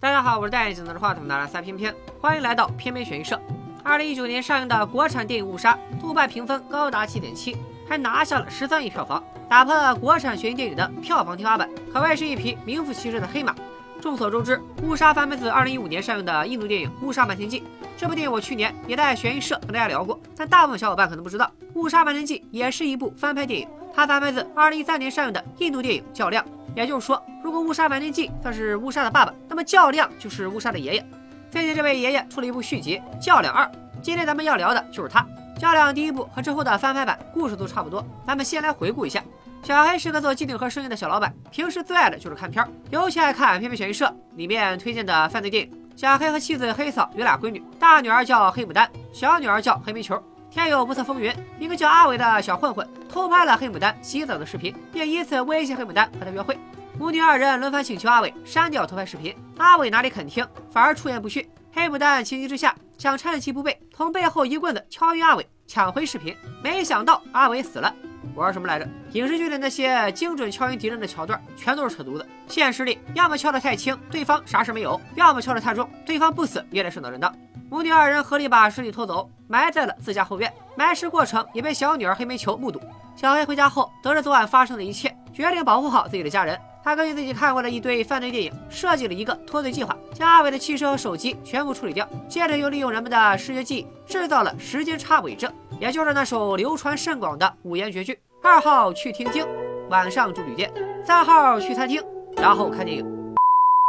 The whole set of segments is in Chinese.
大家好，我是戴眼镜拿着话筒的三偏偏，欢迎来到偏偏悬疑社。二零一九年上映的国产电影《误杀》，豆瓣评分高达七点七，还拿下了十三亿票房，打破了国产悬疑电影的票房天花板，可谓是一匹名副其实的黑马。众所周知，《误杀》翻拍自二零一五年上映的印度电影《误杀瞒天记》。这部电影我去年也在悬疑社跟大家聊过，但大部分小伙伴可能不知道，《误杀瞒天记》也是一部翻拍电影，它翻拍自二零一三年上映的印度电影《较量》。也就是说，如果误杀瞒天记算是误杀的爸爸，那么较量就是误杀的爷爷。最近这位爷爷出了一部续集《较量二》，今天咱们要聊的就是他。较量第一部和之后的翻拍版故事都差不多，咱们先来回顾一下。小黑是个做机顶盒生意的小老板，平时最爱的就是看片儿，尤其爱看《片片悬疑社》里面推荐的犯罪电影。小黑和妻子黑嫂有俩闺女，大女儿叫黑牡丹，小女儿叫黑煤球。天有不测风云，一个叫阿伟的小混混偷拍了黑牡丹洗澡的视频，并以此威胁黑牡丹和他约会。母女二人轮番请求阿伟删掉偷拍视频，阿伟哪里肯听，反而出言不逊。黑牡丹情急之下想趁其不备，从背后一棍子敲晕阿伟，抢回视频。没想到阿伟死了。玩什么来着？影视剧里那些精准敲晕敌人的桥段，全都是扯犊子。现实里，要么敲得太轻，对方啥事没有；要么敲得太重，对方不死也得顺道人道。母女二人合力把尸体拖走，埋在了自家后院。埋尸过程也被小女儿黑煤球目睹。小黑回家后，得知昨晚发生的一切，决定保护好自己的家人。他根据自己看过的一堆犯罪电影，设计了一个脱罪计划，将阿伟的汽车和手机全部处理掉。接着又利用人们的视觉记忆，制造了时间差伪证，也就是那首流传甚广的五言绝句：二号去听经，晚上住旅店；三号去餐厅，然后看电影。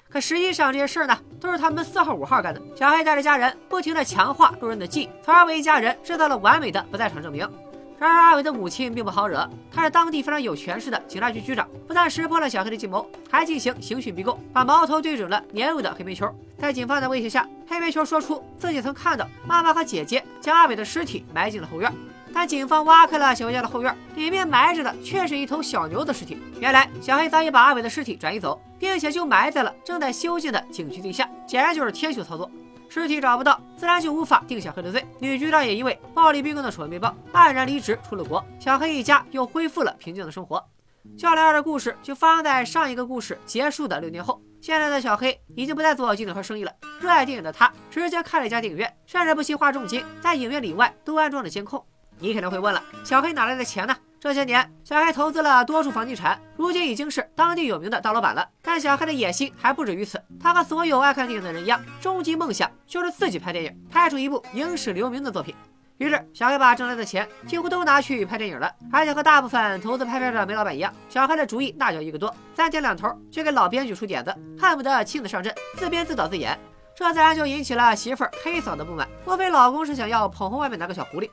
可实际上这些事儿呢，都是他们四号五号干的。小黑带着家人不停地强化路人的记忆，从而为一家人制造了完美的不在场证明。然而阿伟的母亲并不好惹，她是当地非常有权势的警察局局长，不但识破了小黑的计谋，还进行刑讯逼供，把矛头对准了年幼的黑煤球。在警方的威胁下，黑煤球说出自己曾看到妈妈和姐姐将阿伟的尸体埋进了后院。但警方挖开了小黑家的后院，里面埋着的却是一头小牛的尸体。原来小黑早已把阿伟的尸体转移走，并且就埋在了正在修建的景区地下，显然就是天秀操作。尸体找不到，自然就无法定小黑的罪。女局长也因为暴力逼供的丑闻被曝，黯然离职出了国。小黑一家又恢复了平静的生活。教练二的故事就发生在上一个故事结束的六年后。现在的小黑已经不再做机顶盒生意了，热爱电影的他直接开了一家电影院，甚至不惜花重金在影院里外都安装了监控。你可能会问了，小黑哪来的钱呢？这些年，小黑投资了多处房地产，如今已经是当地有名的大老板了。但小黑的野心还不止于此，他和所有爱看电影的人一样，终极梦想就是自己拍电影，拍出一部影史留名的作品。于是，小黑把挣来的钱几乎都拿去拍电影了，而且和大部分投资拍片的煤老板一样，小黑的主意那叫一个多，三天两头就给老编剧出点子，恨不得亲自上阵，自编自导自演。这自然就引起了媳妇儿黑嫂的不满，莫非老公是想要捧红外面那个小狐狸？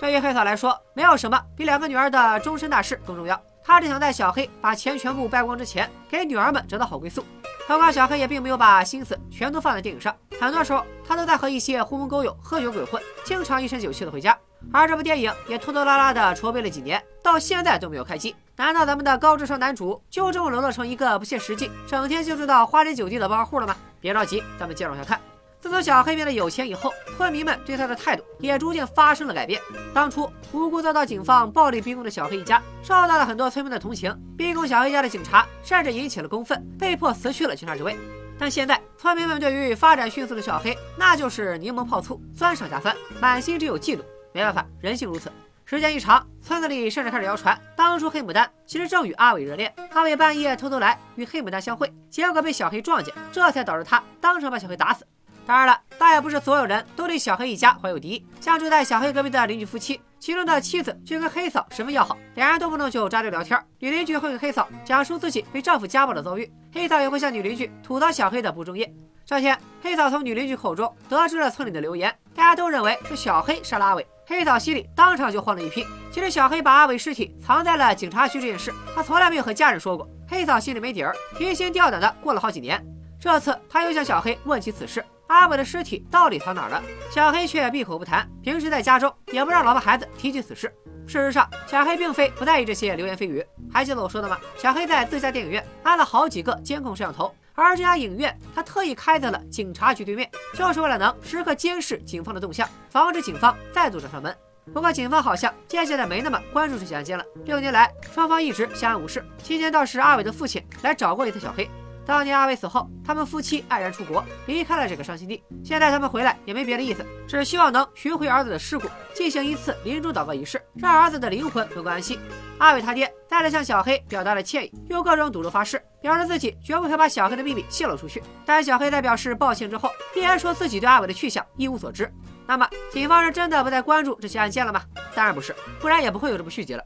对于黑嫂来说，没有什么比两个女儿的终身大事更重要。她只想在小黑把钱全部败光之前，给女儿们找到好归宿。何况小黑也并没有把心思全都放在电影上，很多时候他都在和一些狐朋狗友喝酒鬼混，经常一身酒气的回家。而这部电影也拖拖拉拉的筹备了几年，到现在都没有开机。难道咱们的高智商男主就这么沦落成一个不切实际、整天就知道花天酒地的暴发户了吗？别着急，咱们接着往下看。自从小黑变得有钱以后，村民们对他的态度也逐渐发生了改变。当初无辜遭到警方暴力逼供的小黑一家，受到了很多村民的同情。逼供小黑家的警察甚至引起了公愤，被迫辞去了警察职位。但现在村民们对于发展迅速的小黑，那就是柠檬泡醋，酸上加酸，满心只有嫉妒。没办法，人性如此。时间一长，村子里甚至开始谣传，当初黑牡丹其实正与阿伟热恋，阿伟半夜偷偷来与黑牡丹相会，结果被小黑撞见，这才导致他当场把小黑打死。当然了，倒也不是所有人都对小黑一家怀有敌意。像住在小黑隔壁的邻居夫妻，其中的妻子却跟黑嫂十分要好，两人动不动就扎堆聊天。女邻居会给黑嫂讲述自己被丈夫家暴的遭遇，黑嫂也会向女邻居吐槽小黑的不忠业。这天，黑嫂从女邻居口中得知了村里的流言，大家都认为是小黑杀了阿伟，黑嫂心里当场就慌了一批。其实小黑把阿伟尸体藏在了警察局这件事，他从来没有和家人说过。黑嫂心里没底儿，提心吊胆的过了好几年。这次，他又向小黑问起此事。阿伟的尸体到底藏哪儿了？小黑却闭口不谈，平时在家中也不让老婆孩子提起此事。事实上，小黑并非不在意这些流言蜚语。还记得我说的吗？小黑在自家电影院安了好几个监控摄像头，而这家影院他特意开在了警察局对面，就是为了能时刻监视警方的动向，防止警方再度找上门。不过，警方好像渐渐的没那么关注这起案件了。六年来，双方一直相安无事。期间倒是阿伟的父亲来找过一次小黑。当年阿伟死后，他们夫妻黯然出国，离开了这个伤心地。现在他们回来也没别的意思，只希望能寻回儿子的尸骨，进行一次临终祷告仪式，让儿子的灵魂能够安息。阿伟他爹再次向小黑表达了歉意，用各种赌咒发誓，表示自己绝不会把小黑的秘密泄露出去。但小黑在表示抱歉之后，依然说自己对阿伟的去向一无所知。那么，警方是真的不再关注这起案件了吗？当然不是，不然也不会有这部续集了。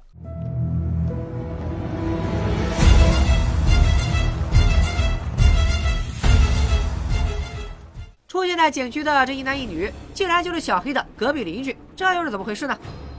出现在警局的这一男一女，竟然就是小黑的隔壁邻居，这又是怎么回事呢？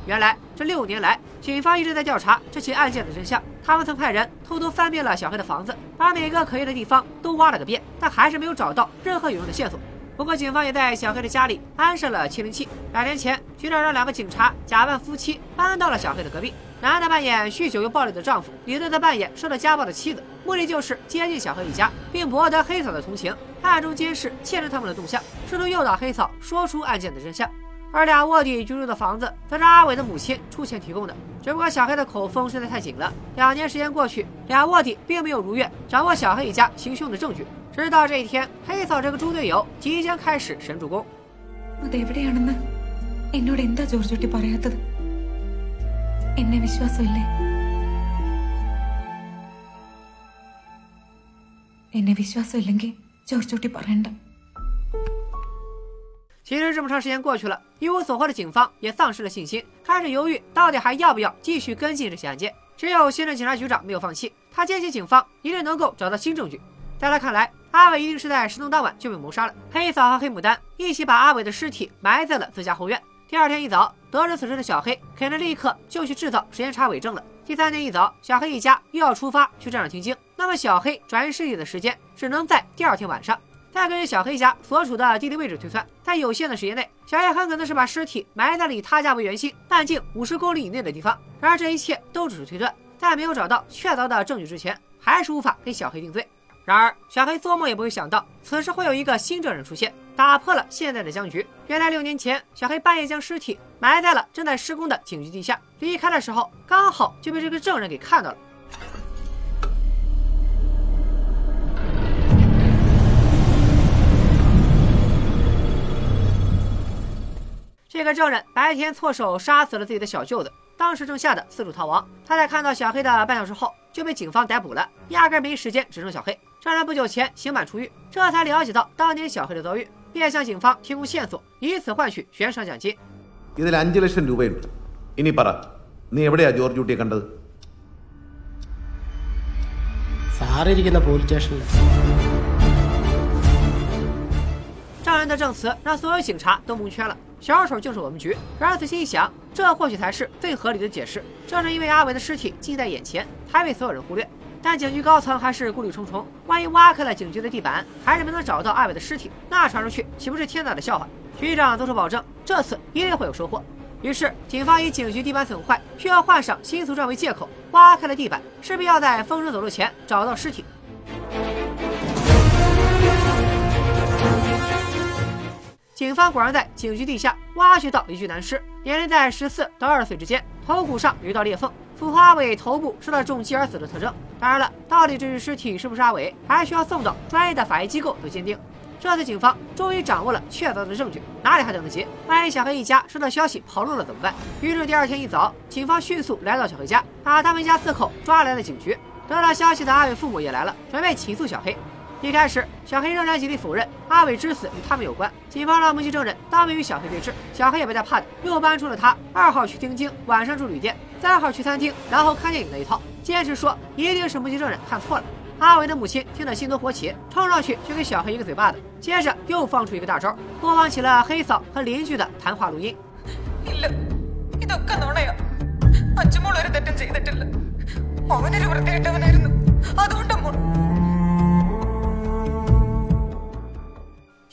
原来这六年来，警方一直在调查这起案件的真相。他们曾派人偷偷翻遍了小黑的房子，把每个可疑的地方都挖了个遍，但还是没有找到任何有用的线索。不过，警方也在小黑的家里安设了窃听器。两年前，局长让两个警察假扮夫妻搬到了小黑的隔壁，男的扮演酗酒又暴力的丈夫，女的则扮演受到家暴的妻子，目的就是接近小黑一家，并博得黑嫂的同情。暗中监视、窃着他们的动向，试图诱导黑嫂说出案件的真相。而俩卧底居住的房子，则是阿伟的母亲出钱提供的。只不过小黑的口风实在太紧了，两年时间过去，俩卧底并没有如愿掌握小黑一家行凶的证据。直到这一天，黑嫂这个猪队友即将开始神助攻。其实这么长时间过去了，一无所获的警方也丧失了信心，开始犹豫到底还要不要继续跟进这起案件。只有新任警察局长没有放弃，他坚信警方一定能够找到新证据。在他看来，阿伟一定是在失踪当晚就被谋杀了。黑嫂和黑牡丹一起把阿伟的尸体埋在了自家后院。第二天一早，得知此事的小黑肯定立刻就去制造时间差伪证了。第三天一早，小黑一家又要出发去镇上听经。那么，小黑转移尸体的时间只能在第二天晚上。再根据小黑家所处的地理位置推算，在有限的时间内，小黑很可能是把尸体埋在了以他家为圆心、半径五十公里以内的地方。然而，这一切都只是推断，在没有找到确凿的证据之前，还是无法给小黑定罪。然而，小黑做梦也不会想到，此时会有一个新证人出现，打破了现在的僵局。原来，六年前，小黑半夜将尸体埋在了正在施工的警局地下，离开的时候刚好就被这个证人给看到了。这个证人白天错手杀死了自己的小舅子，当时正吓得四处逃亡。他在看到小黑的半小时后就被警方逮捕了，压根没时间指证小黑。证人不久前刑满出狱，这才了解到当年小黑的遭遇，便向警方提供线索，以此换取悬赏奖金。ഇതിൽ അഞ്ച് ലക്ഷം രൂപയുണ്ട് ഇനി പറ നീ എവിടെയാ ജോർജ് കുട്ടിയെ കണ്ടത് സാറിരിക്കുന്ന പോലീസ് സ്റ്റേഷനിൽ 证人的证词让所有警察都蒙圈了，小丑就是我们局。然而仔细一想，这或许才是最合理的解释。正是因为阿伟的尸体近在眼前，才被所有人忽略。 但警局高层还是顾虑重重，万一挖开了警局的地板，还是没能找到阿伟的尸体，那传出去岂不是天大的笑话？局长做出保证，这次一定会有收获。于是，警方以警局地板损坏，需要换上新瓷砖为借口，挖开了地板，势必要在风声走漏前找到尸体。警方果然在警局地下挖掘到一具男尸，年龄在十四到二十岁之间，头骨上有一道裂缝，符合阿伟头部受到重击而死的特征。当然了，到底这具尸体是不是阿伟，还需要送到专业的法医机构做鉴定。这次警方终于掌握了确凿的证据，哪里还等得及？万一小黑一家收到消息跑路了怎么办？于是第二天一早，警方迅速来到小黑家，把他们家四口抓来了警局。得到消息的阿伟父母也来了，准备起诉小黑。一开始，小黑仍然极力否认阿伟之死与他们有关。警方让目击证人当面与小黑对质，小黑也不再怕的，又搬出了他二号去听经，晚上住旅店，三号去餐厅，然后看电影那一套，坚持说一定是目击证人看错了。阿伟的母亲听得心头火起，冲上去就给小黑一个嘴巴子，接着又放出一个大招，播放起了黑嫂和邻居的谈话录音。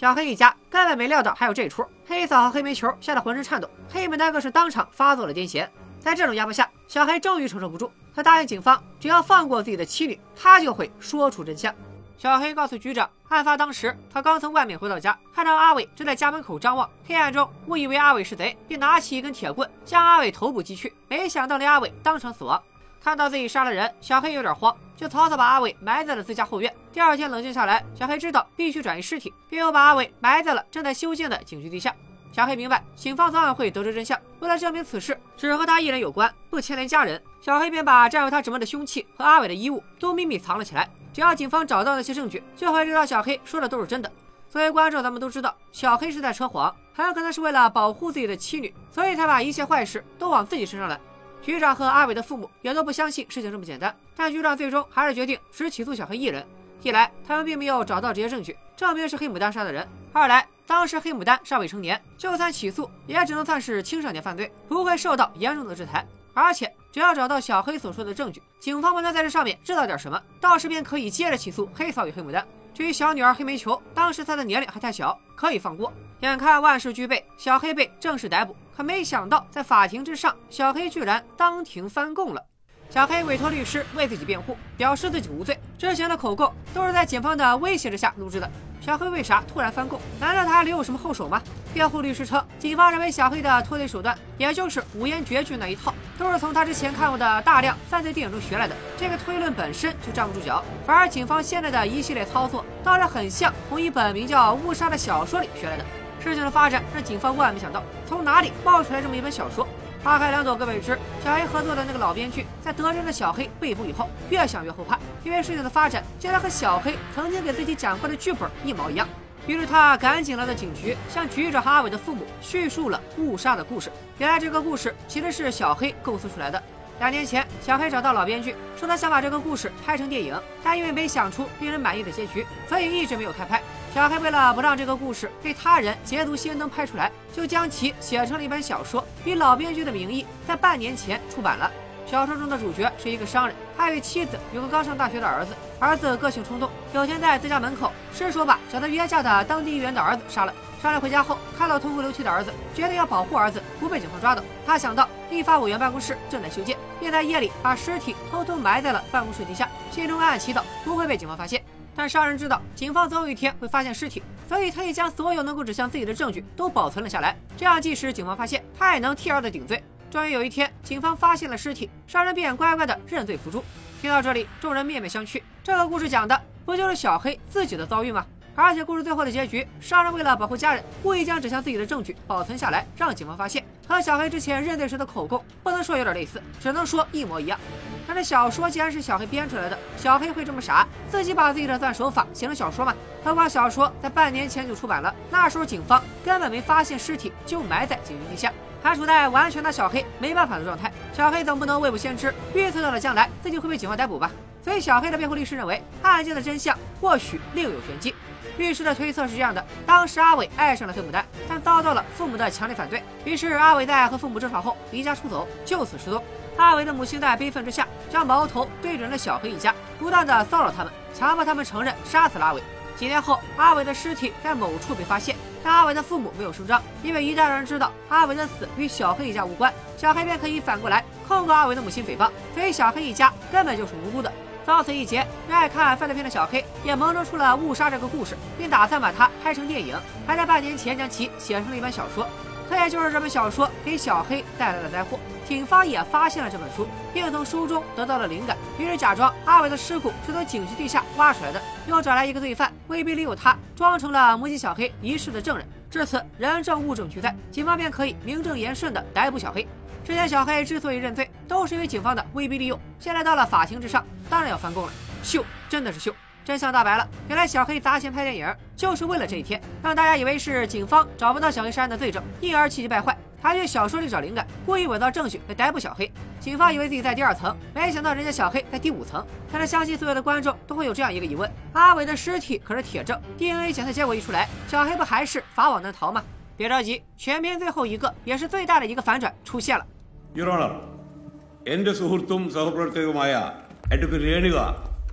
小黑一家根本没料到还有这出，黑嫂和黑煤球吓得浑身颤抖，黑牡丹更是当场发作了癫痫。在这种压迫下，小黑终于承受不住，他答应警方，只要放过自己的妻女，他就会说出真相。小黑告诉局长，案发当时他刚从外面回到家，看到阿伟正在家门口张望，黑暗中误以为阿伟是贼，便拿起一根铁棍将阿伟头部击去，没想到令阿伟当场死亡。看到自己杀了人，小黑有点慌，就草草把阿伟埋在了自家后院。第二天冷静下来，小黑知道必须转移尸体，便又把阿伟埋在了正在修建的警局地下。小黑明白，警方早晚会得知真相。为了证明此事只和他一人有关，不牵连家人，小黑便把占有他指纹的凶器和阿伟的衣物都秘密藏了起来。只要警方找到那些证据，就会知道小黑说的都是真的。作为观众，咱们都知道，小黑是在扯谎，很有可能是为了保护自己的妻女，所以才把一切坏事都往自己身上揽。局长和阿伟的父母也都不相信事情这么简单，但局长最终还是决定只起诉小黑一人。一来，他们并没有找到直接证据证明是黑牡丹杀的人；二来，当时黑牡丹尚未成年，就算起诉，也只能算是青少年犯罪，不会受到严重的制裁。而且，只要找到小黑所说的证据，警方不能在这上面知道点什么，到时便可以接着起诉黑嫂与黑牡丹。至于小女儿黑煤球，当时她的年龄还太小，可以放过。眼看万事俱备，小黑被正式逮捕。可没想到，在法庭之上，小黑居然当庭翻供了。小黑委托律师为自己辩护，表示自己无罪。之前的口供都是在警方的威胁之下录制的。小黑为啥突然翻供？难道他留有什么后手吗？辩护律师称，警方认为小黑的脱罪手段，也就是五言绝句那一套，都是从他之前看过的大量犯罪电影中学来的。这个推论本身就站不住脚，反而警方现在的一系列操作，倒是很像从一本名叫《误杀》的小说里学来的。事情的发展让警方万万没想到，从哪里冒出来这么一本小说？花开两朵，各为之。小黑合作的那个老编剧，在得知了小黑被捕以后，越想越后怕，因为事情的发展竟然和小黑曾经给自己讲过的剧本一毛一样。于是他赶紧来到警局，向局长和阿伟的父母叙述了误杀的故事。原来这个故事其实是小黑构思出来的。两年前，小黑找到老编剧，说他想把这个故事拍成电影，但因为没想出令人满意的结局，所以一直没有开拍。小黑为了不让这个故事被他人捷足先登拍出来，就将其写成了一本小说，以老编剧的名义在半年前出版了。小说中的主角是一个商人，他与妻子有个刚上大学的儿子，儿子个性冲动，有天在自家门口失手把找他约架的当地议员的儿子杀了。商人回家后看到痛哭流涕的儿子，决定要保护儿子不被警方抓到。他想到立法委员办公室正在修建，便在夜里把尸体偷偷埋在了办公室地下，心中暗暗祈祷不会被警方发现。但商人知道警方总有一天会发现尸体，所以特意将所有能够指向自己的证据都保存了下来。这样，即使警方发现，他也能替儿子顶罪。终于有一天，警方发现了尸体，商人便乖乖的认罪服诛。听到这里，众人面面相觑。这个故事讲的不就是小黑自己的遭遇吗？而且故事最后的结局，商人为了保护家人，故意将指向自己的证据保存下来，让警方发现。和小黑之前认罪时的口供，不能说有点类似，只能说一模一样。但是小说既然是小黑编出来的，小黑会这么傻，自己把自己的作案手法写成小说吗？何况小说在半年前就出版了，那时候警方根本没发现尸体就埋在警局地下，还处在完全拿小黑没办法的状态。小黑总不能未卜先知，预测到了将来自己会被警方逮捕吧？所以小黑的辩护律师认为，案件的真相或许另有玄机。律师的推测是这样的：当时阿伟爱上了黑牡丹，但遭到了父母的强烈反对，于是阿伟在和父母争吵后离家出走，就此失踪。阿伟的母亲在悲愤之下，将矛头对准了小黑一家，不断的骚扰他们，强迫他们承认杀死了阿伟。几天后，阿伟的尸体在某处被发现，但阿伟的父母没有声张，因为一旦让人知道阿伟的死与小黑一家无关，小黑便可以反过来控告阿伟的母亲诽谤，所以小黑一家根本就是无辜的。到此一劫，热爱看犯罪片的小黑也萌生出了误杀这个故事，并打算把它拍成电影，还在半年前将其写成了一本小说。可也就是这本小说给小黑带来了灾祸，警方也发现了这本书，并从书中得到了灵感，于是假装阿伟的尸骨是从警局地下挖出来的，又找来一个罪犯，威逼利诱他装成了目击小黑一事的证人。至此，人证物证俱在，警方便可以名正言顺地逮捕小黑。之前小黑之所以认罪，都是因为警方的威逼利诱，现在到了法庭之上，当然要翻供了。秀，真的是秀。真相大白了，原来小黑砸钱拍电影就是为了这一天，让大家以为是警方找不到小黑杀人的罪证，因而气急败坏，还去小说里找灵感，故意伪造证据来逮捕小黑。警方以为自己在第二层，没想到人家小黑在第五层。但是相信所有的观众都会有这样一个疑问：阿伟的尸体可是铁证，DNA 检测结果一出来，小黑不还是法网难逃吗？别着急，全片最后一个也是最大的一个反转出现了。Your Honor,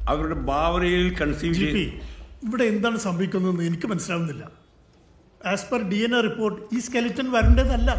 എന്റെ സുഹൃത്തും സഹപ്രവർത്തകയുമായ അഡ്വക്കേറ്റ് രേണുക അവരുടെ ഭാവനയിൽ കൺസീവ് ജി പി ചെയ്ത് ഇവിടെ എന്താണ് സംഭവിക്കുന്നതെന്ന് എനിക്ക് മനസ്സിലാവുന്നില്ല as per D N A report ഈ സ്കെലിറ്റൻ വരേണ്ടതല്ല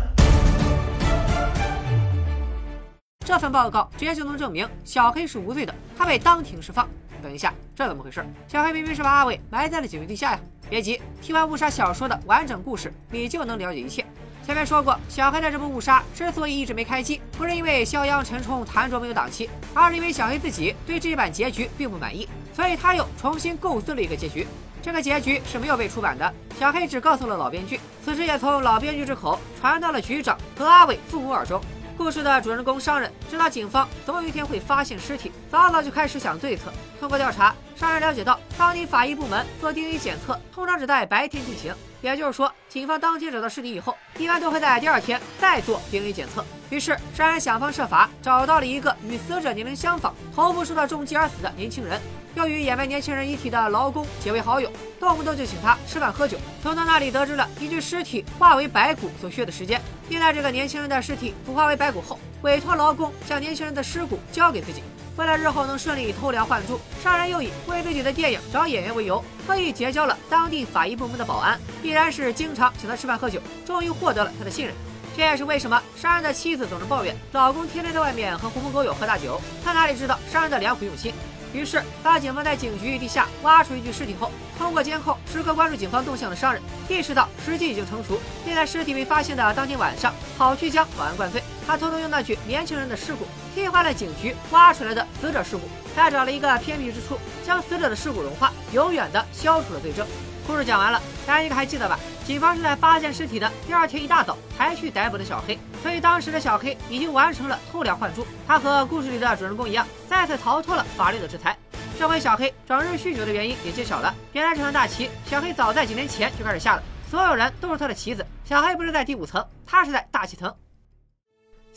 这份报告直接就能证明小黑是无罪的，他被当庭释放。等一下，这怎么回事？小黑明明是把阿伟埋在了警局地下呀！别急，听完误杀小说的完整故事，你就能了解一切。 前面说过，小黑的这部误杀之所以一直没开机，不是因为肖央、陈冲、谭卓没有档期，而是因为小黑自己对这一版结局并不满意，所以他又重新构思了一个结局。这个结局是没有被出版的，小黑只告诉了老编剧，此事也从老编剧之口传到了局长和阿伟父母耳中。故事的主人公商人知道警方总有一天会发现尸体，早早就开始想对策。通过调查，商人了解到，当地法医部门做 DNA 检测通常只在白天进行，也就是说，警方当天找到尸体以后，一般都会在第二天再做 DNA 检测。于是，商人想方设法找到了一个与死者年龄相仿、头部受到重击而死的年轻人。又与掩埋年轻人遗体的劳工结为好友，动不动就请他吃饭喝酒。从他那里得知了一具尸体化为白骨所需的时间，并在这个年轻人的尸体腐化为白骨后，委托劳工将年轻人的尸骨交给自己。为了日后能顺利偷梁换柱，商人又以为自己的电影找演员为由，特意结交了当地法医部门的保安，必然是经常请他吃饭喝酒，终于获得了他的信任。这也是为什么商人的妻子总是抱怨老公天天在外面和狐朋狗友喝大酒，他哪里知道商人的良苦用心。于是，当警方在警局地下挖出一具尸体后，通过监控时刻关注警方动向的商人，意识到时机已经成熟，并在尸体被发现的当天晚上跑去将保安灌醉。他偷偷用那具年轻人的尸骨替换了警局挖出来的死者尸骨，再找了一个偏僻之处将死者的尸骨融化，永远的消除了罪证。故事讲完了，大家应该还记得吧？警方是在发现尸体的第二天一大早才去逮捕的小黑，所以当时的小黑已经完成了偷梁换柱。他和故事里的主人公一样，再次逃脱了法律的制裁。这回小黑整日酗酒的原因也揭晓了，原来这盘大棋，小黑早在几年前就开始下了，所有人都是他的棋子。小黑不是在第五层，他是在大气层。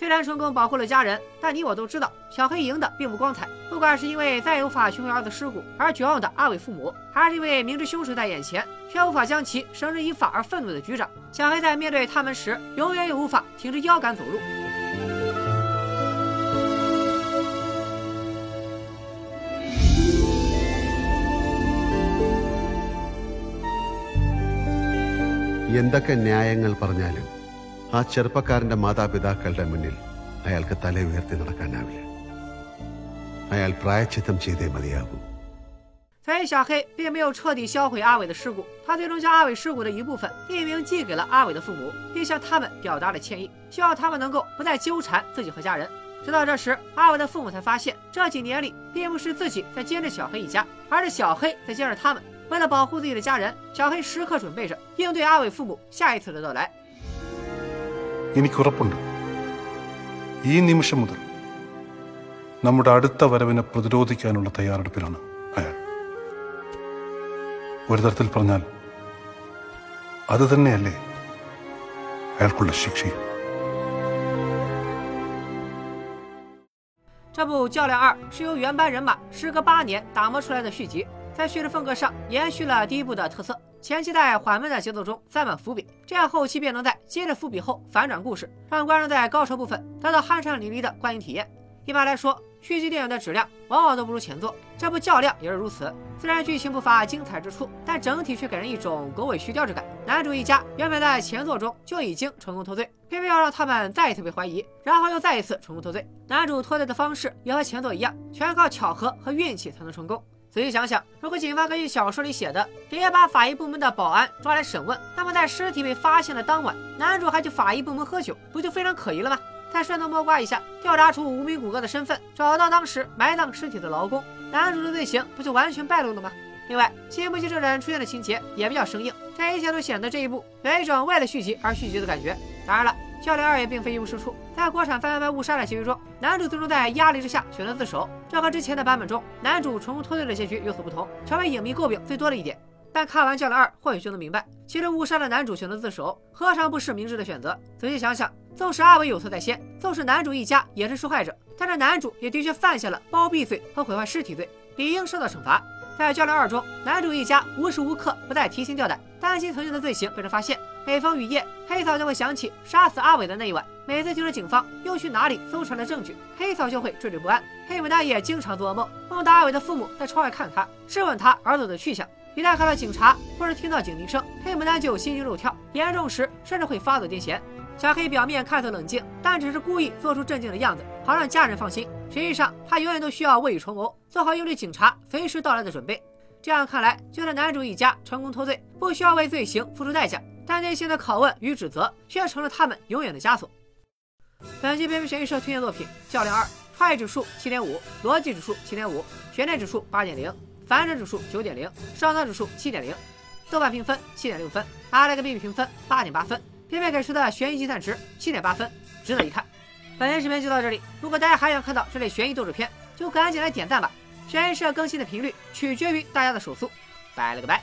虽然成功保护了家人，但你我都知道，小黑赢的并不光彩。不管是因为再无法寻回儿子尸骨而绝望的阿伟父母，还是因为明知凶手在眼前却无法将其绳之以法而愤怒的局长，小黑在面对他们时，永远也无法挺着腰杆走路。എന്തൊക്കെ ന്യായങ്ങൾ പറഞ്ഞാലും ആ ചെറുപ്പക്കാരന്റെ മാതാപിതാക്കളുടെ മുന്നിൽ അയാൾക്ക് തല ഉയർത്തി നടക്കാനാവില്ല അയാൾ പ്രായച്ചിത്തം ചെയ്തേ മതിയാകൂ 所以小黑并没有彻底销毁阿伟的尸骨，他最终将阿伟尸骨的一部分匿名寄给了阿伟的父母，并向他们表达了歉意，希望他们能够不再纠缠自己和家人。直到这时，阿伟的父母才发现，这几年里并不是自己在监着小黑一家，而是小黑在监着他们。为了保护自己的家人，小黑时刻准备着应对阿伟父母下一次的到来。 എനിക്കുറപ്പുണ്ട് ഈ നിമിഷം മുതൽ നമ്മുടെ അടുത്ത വരവിനെ പ്രതിരോധിക്കാനുള്ള തയ്യാറെടുപ്പിലാണ് അയാൾ ഒരു തരത്തിൽ പറഞ്ഞാൽ അത് തന്നെയല്ലേ അയാൾക്കുള്ള ശിക്ഷയും 这部《较量二》是由原班人马时隔八年打磨出来的续集，在叙事风格上延续了第一部的特色， 前期在缓慢的节奏中塞满伏笔，这样后期便能在接着伏笔后反转故事，让观众在高潮部分得到酣畅淋漓的观影体验。一般来说，续集电影的质量往往都不如前作，这部《较量》也是如此。虽然剧情不乏精彩之处，但整体却给人一种狗尾续貂之感。男主一家原本在前作中就已经成功脱罪，偏偏要让他们再一次被怀疑，然后又再一次成功脱罪。男主脱罪的方式也和前作一样，全靠巧合和运气才能成功。仔细想想，如果警方根据小说里写的，直接把法医部门的保安抓来审问，那么在尸体被发现的当晚，男主还去法医部门喝酒，不就非常可疑了吗？再顺藤摸瓜一下，调查出无名骨骼的身份，找到当时埋葬尸体的劳工，男主的罪行不就完全败露了吗？另外，新不期这人出现的情节也比较生硬，这一切都显得这一部有一种为了续集而续集的感觉。当然了，《教练二》也并非一无是处，在国产翻拍误杀的结局中，男主最终在压力之下选择自首，这和之前的版本中男主成功脱罪的结局有所不同，成为影迷诟病最多的一点。但看完《教练二》，或许就能明白，其实误杀的男主选择自首，何尝不是明智的选择？仔细想想，纵使阿伟有错在先，纵使男主一家也是受害者，但是男主也的确犯下了包庇罪和毁坏尸体罪，理应受到惩罚。在《教练二》中，男主一家无时无刻不在提心吊胆，担心曾经的罪行被人发现。每逢雨夜，黑嫂就会想起杀死阿伟的那一晚。每次听说警方又去哪里搜查了证据，黑嫂就会惴惴不安。黑牡丹也经常做噩梦，梦到阿伟的父母在窗外看他，质问他儿子的去向。一旦看到警察或者听到警笛声，黑牡丹就心惊肉跳，严重时甚至会发作癫痫。小黑表面看似冷静，但只是故意做出镇静的样子，好让家人放心。实际上，他永远都需要未雨绸缪，做好应对警察随时到来的准备。这样看来，就算男主一家成功脱罪，不需要为罪行付出代价，但内心的拷问与指责却成了他们永远的枷锁。本期片片悬疑社推荐作品《教练二》，创意指数七点五，逻辑指数七点五，悬念指数八点零，反转指数九点零，上当指数七点零，豆瓣评分七点六分，阿莱格 B B 评分八点八分，片片给出的悬疑计算值七点八分，值得一看。本期视频就到这里，如果大家还想看到这类悬疑动作片，就赶紧来点赞吧！悬疑社更新的频率取决于大家的手速，拜了个拜。